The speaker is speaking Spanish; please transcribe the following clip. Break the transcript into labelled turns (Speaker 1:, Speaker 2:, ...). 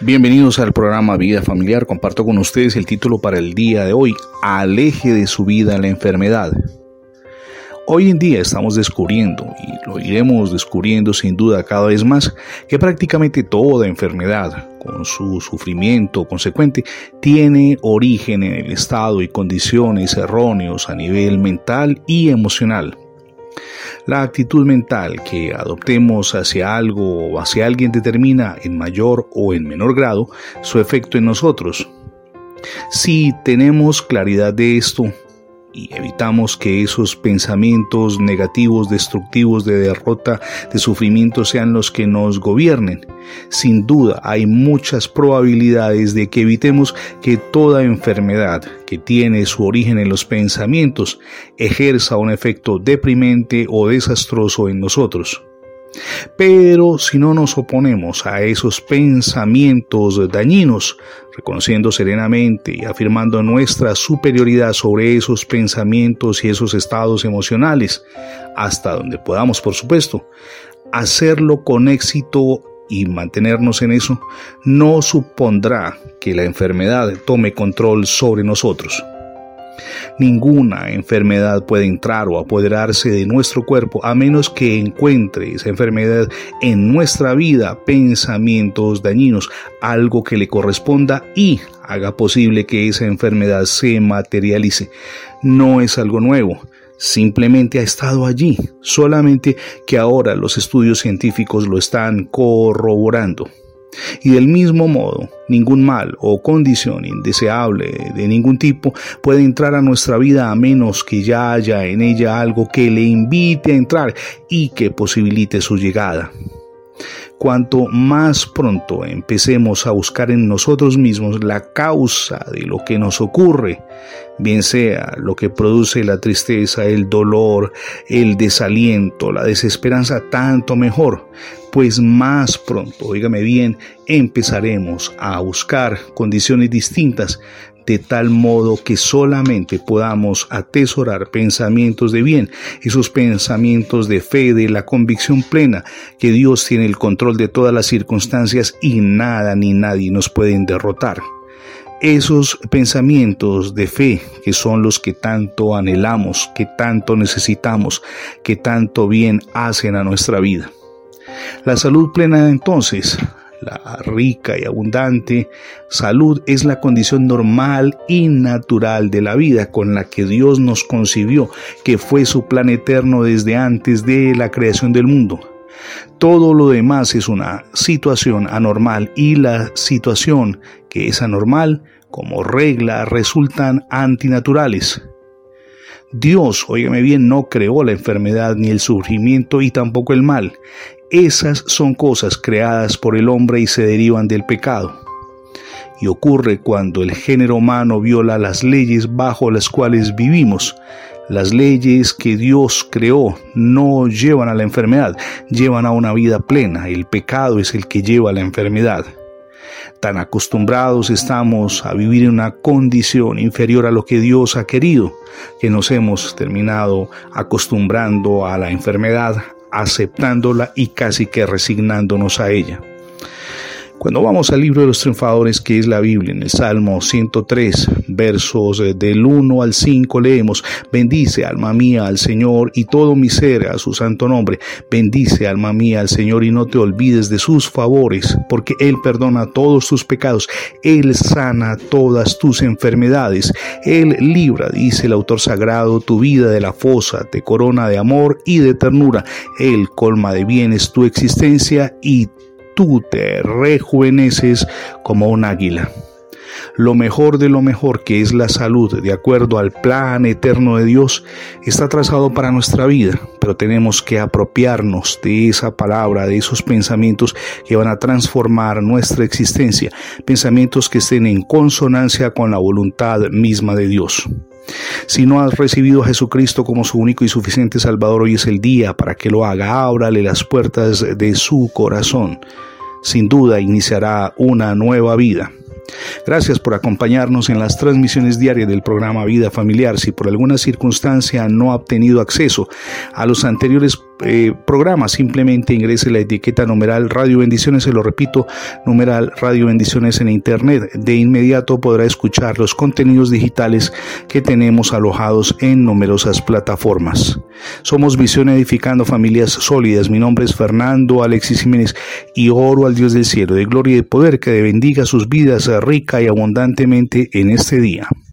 Speaker 1: Bienvenidos al programa Vida Familiar. Comparto con ustedes el título para el día de hoy, Aleje de su vida la enfermedad. Hoy en día estamos descubriendo, y lo iremos descubriendo sin duda cada vez más, que prácticamente toda enfermedad, con su sufrimiento consecuente, tiene origen en el estado y condiciones erróneos a nivel mental y emocional. La actitud mental que adoptemos hacia algo o hacia alguien determina en mayor o en menor grado su efecto en nosotros. Si tenemos claridad de esto, y evitamos que esos pensamientos negativos, destructivos de derrota, de sufrimiento sean los que nos gobiernen. Sin duda hay muchas probabilidades de que evitemos que toda enfermedad que tiene su origen en los pensamientos ejerza un efecto deprimente o desastroso en nosotros. Pero si no nos oponemos a esos pensamientos dañinos, reconociendo serenamente y afirmando nuestra superioridad sobre esos pensamientos y esos estados emocionales, hasta donde podamos, por supuesto, hacerlo con éxito y mantenernos en eso, no supondrá que la enfermedad tome control sobre nosotros. Ninguna enfermedad puede entrar o apoderarse de nuestro cuerpo a menos que encuentre esa enfermedad en nuestra vida pensamientos dañinos, algo que le corresponda y haga posible que esa enfermedad se materialice. No es algo nuevo. Simplemente ha estado allí, solamente que ahora los estudios científicos lo están corroborando. Y del mismo modo, ningún mal o condición indeseable de ningún tipo puede entrar a nuestra vida a menos que ya haya en ella algo que le invite a entrar y que posibilite su llegada. Cuanto más pronto empecemos a buscar en nosotros mismos la causa de lo que nos ocurre, bien sea lo que produce la tristeza, el dolor, el desaliento, la desesperanza, tanto mejor, pues más pronto, oígame bien, empezaremos a buscar condiciones distintas de tal modo que solamente podamos atesorar pensamientos de bien, esos pensamientos de fe, de la convicción plena que Dios tiene el control de todas las circunstancias y nada ni nadie nos pueden derrotar. Esos pensamientos de fe que son los que tanto anhelamos, que tanto necesitamos, que tanto bien hacen a nuestra vida. La salud plena entonces la rica y abundante salud es la condición normal y natural de la vida con la que Dios nos concibió, que fue su plan eterno desde antes de la creación del mundo. Todo lo demás es una situación anormal y la situación que es anormal, como regla, resultan antinaturales. Dios, óigame bien, no creó la enfermedad ni el sufrimiento y tampoco el mal. Esas son cosas creadas por el hombre y se derivan del pecado. Y ocurre cuando el género humano viola las leyes bajo las cuales vivimos. Las leyes que Dios creó no llevan a la enfermedad, llevan a una vida plena. El pecado es el que lleva a la enfermedad. Tan acostumbrados estamos a vivir en una condición inferior a lo que Dios ha querido, que nos hemos terminado acostumbrando a la enfermedad, aceptándola y casi que resignándonos a ella. Cuando vamos al libro de los triunfadores, que es la Biblia, en el Salmo 103, versos eh, del 1 al 5, leemos, bendice alma mía al Señor y todo mi ser a su santo nombre. Bendice alma mía al Señor y no te olvides de sus favores, porque Él perdona todos tus pecados, Él sana todas tus enfermedades, Él libra, dice el autor sagrado, tu vida de la fosa, te corona de amor y de ternura, Él colma de bienes tu existencia y tú te rejuveneces como un águila. Lo mejor de lo mejor que es la salud, de acuerdo al plan eterno de Dios, está trazado para nuestra vida, pero tenemos que apropiarnos de esa palabra, de esos pensamientos que van a transformar nuestra existencia, pensamientos que estén en consonancia con la voluntad misma de Dios. Si no has recibido a Jesucristo como su único y suficiente Salvador, hoy es el día para que lo haga. Ábrale las puertas de su corazón. Sin duda iniciará una nueva vida. Gracias por acompañarnos en las transmisiones diarias del programa Vida Familiar. Si por alguna circunstancia no ha obtenido acceso a los anteriores eh, programa, simplemente ingrese la etiqueta numeral Radio Bendiciones, se lo repito, numeral Radio Bendiciones en Internet. De inmediato podrá escuchar los contenidos digitales que tenemos alojados en numerosas plataformas. Somos Visión Edificando Familias Sólidas. Mi nombre es Fernando Alexis Jiménez y oro al Dios del cielo de gloria y de poder que bendiga sus vidas rica y abundantemente en este día.